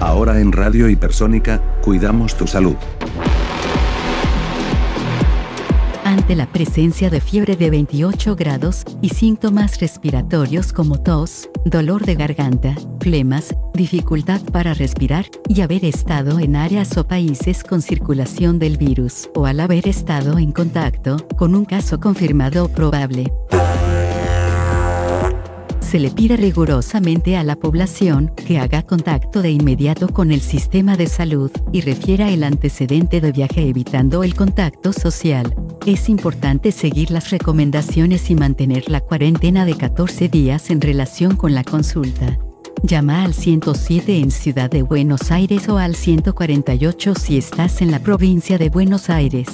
Ahora en Radio Hipersónica, cuidamos tu salud. Ante la presencia de fiebre de 28 grados y síntomas respiratorios como tos, dolor de garganta, flemas, dificultad para respirar y haber estado en áreas o países con circulación del virus o al haber estado en contacto con un caso confirmado o probable se le pide rigurosamente a la población que haga contacto de inmediato con el sistema de salud y refiera el antecedente de viaje evitando el contacto social. Es importante seguir las recomendaciones y mantener la cuarentena de 14 días en relación con la consulta. Llama al 107 en Ciudad de Buenos Aires o al 148 si estás en la provincia de Buenos Aires.